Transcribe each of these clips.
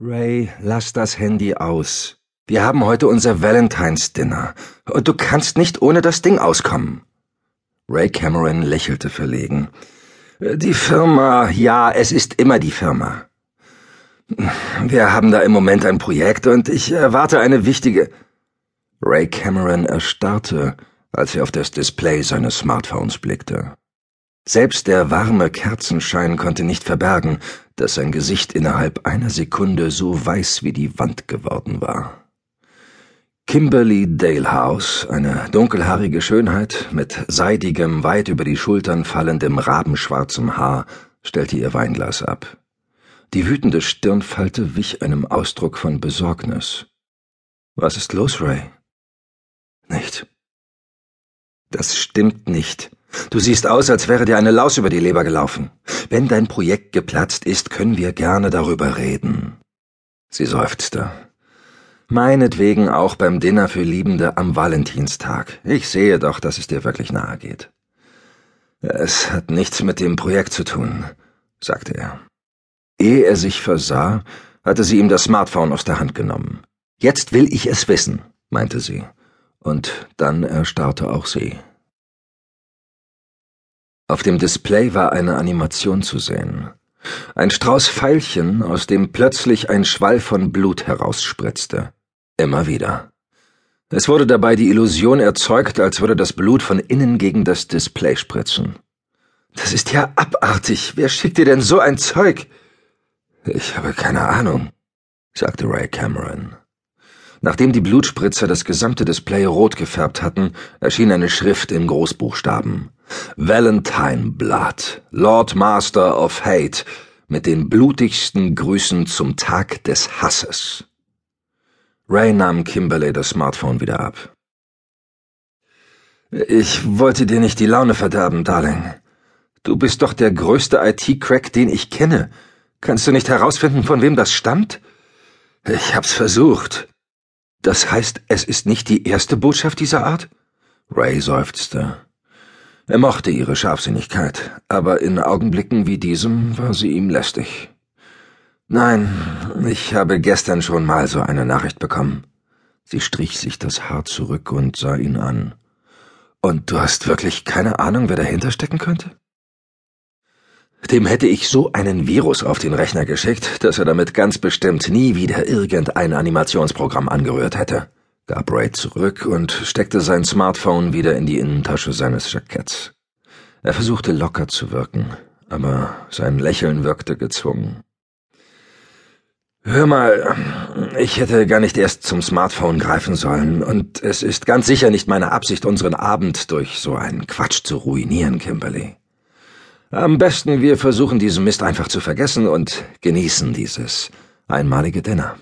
Ray, lass das Handy aus. Wir haben heute unser Valentine's Dinner und du kannst nicht ohne das Ding auskommen. Ray Cameron lächelte verlegen. Die Firma, ja, es ist immer die Firma. Wir haben da im Moment ein Projekt und ich erwarte eine wichtige. Ray Cameron erstarrte, als er auf das Display seines Smartphones blickte. Selbst der warme Kerzenschein konnte nicht verbergen, dass sein Gesicht innerhalb einer Sekunde so weiß wie die Wand geworden war. Kimberly Dalehouse, eine dunkelhaarige Schönheit mit seidigem, weit über die Schultern fallendem rabenschwarzem Haar, stellte ihr Weinglas ab. Die wütende Stirnfalte wich einem Ausdruck von Besorgnis. Was ist los, Ray? Nicht. Das stimmt nicht. Du siehst aus, als wäre dir eine Laus über die Leber gelaufen. Wenn dein Projekt geplatzt ist, können wir gerne darüber reden. Sie seufzte. Meinetwegen auch beim Dinner für Liebende am Valentinstag. Ich sehe doch, dass es dir wirklich nahe geht. Es hat nichts mit dem Projekt zu tun, sagte er. Ehe er sich versah, hatte sie ihm das Smartphone aus der Hand genommen. Jetzt will ich es wissen, meinte sie. Und dann erstarrte auch sie. Auf dem Display war eine Animation zu sehen. Ein Strauß Veilchen, aus dem plötzlich ein Schwall von Blut herausspritzte. Immer wieder. Es wurde dabei die Illusion erzeugt, als würde das Blut von innen gegen das Display spritzen. Das ist ja abartig. Wer schickt dir denn so ein Zeug? Ich habe keine Ahnung, sagte Ray Cameron. Nachdem die Blutspritzer das gesamte Display rot gefärbt hatten, erschien eine Schrift in Großbuchstaben. Valentine Blood, Lord Master of Hate, mit den blutigsten Grüßen zum Tag des Hasses. Ray nahm Kimberley das Smartphone wieder ab. Ich wollte dir nicht die Laune verderben, Darling. Du bist doch der größte IT-Crack, den ich kenne. Kannst du nicht herausfinden, von wem das stammt? Ich hab's versucht. Das heißt, es ist nicht die erste Botschaft dieser Art? Ray seufzte. Er mochte ihre Scharfsinnigkeit, aber in Augenblicken wie diesem war sie ihm lästig. Nein, ich habe gestern schon mal so eine Nachricht bekommen. Sie strich sich das Haar zurück und sah ihn an. Und du hast wirklich keine Ahnung, wer dahinter stecken könnte? Dem hätte ich so einen Virus auf den Rechner geschickt, dass er damit ganz bestimmt nie wieder irgendein Animationsprogramm angerührt hätte gab Ray zurück und steckte sein Smartphone wieder in die Innentasche seines Jacketts. Er versuchte locker zu wirken, aber sein Lächeln wirkte gezwungen. Hör mal, ich hätte gar nicht erst zum Smartphone greifen sollen, und es ist ganz sicher nicht meine Absicht, unseren Abend durch so einen Quatsch zu ruinieren, Kimberly. Am besten wir versuchen diesen Mist einfach zu vergessen und genießen dieses einmalige Dinner.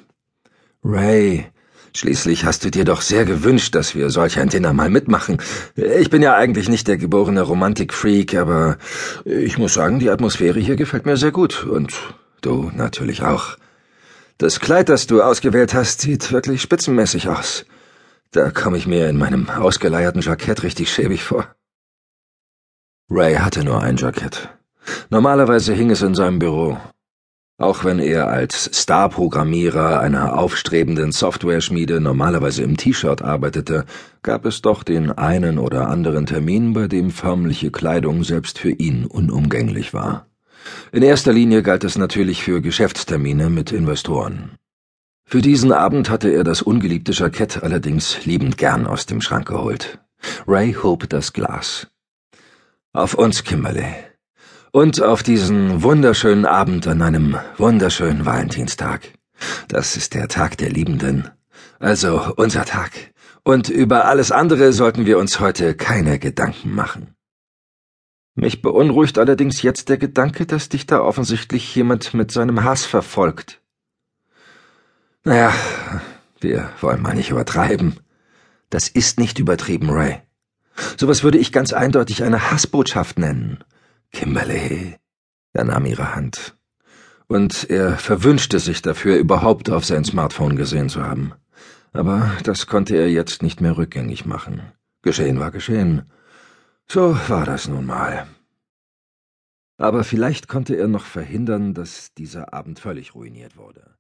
Ray, Schließlich hast du dir doch sehr gewünscht, dass wir solch ein Dinner mal mitmachen. Ich bin ja eigentlich nicht der geborene Romantikfreak, aber ich muss sagen, die Atmosphäre hier gefällt mir sehr gut. Und du natürlich auch. Das Kleid, das du ausgewählt hast, sieht wirklich spitzenmäßig aus. Da komme ich mir in meinem ausgeleierten Jackett richtig schäbig vor. Ray hatte nur ein Jackett. Normalerweise hing es in seinem Büro. Auch wenn er als Star-Programmierer einer aufstrebenden Software-Schmiede normalerweise im T-Shirt arbeitete, gab es doch den einen oder anderen Termin, bei dem förmliche Kleidung selbst für ihn unumgänglich war. In erster Linie galt es natürlich für Geschäftstermine mit Investoren. Für diesen Abend hatte er das ungeliebte Jackett allerdings liebend gern aus dem Schrank geholt. Ray hob das Glas. Auf uns, Kimberly. Und auf diesen wunderschönen Abend an einem wunderschönen Valentinstag. Das ist der Tag der Liebenden. Also unser Tag. Und über alles andere sollten wir uns heute keine Gedanken machen. Mich beunruhigt allerdings jetzt der Gedanke, dass dich da offensichtlich jemand mit seinem Hass verfolgt. Naja, wir wollen mal nicht übertreiben. Das ist nicht übertrieben, Ray. Sowas würde ich ganz eindeutig eine Hassbotschaft nennen. Kimberly. Er nahm ihre Hand. Und er verwünschte sich dafür, überhaupt auf sein Smartphone gesehen zu haben. Aber das konnte er jetzt nicht mehr rückgängig machen. Geschehen war geschehen. So war das nun mal. Aber vielleicht konnte er noch verhindern, dass dieser Abend völlig ruiniert wurde.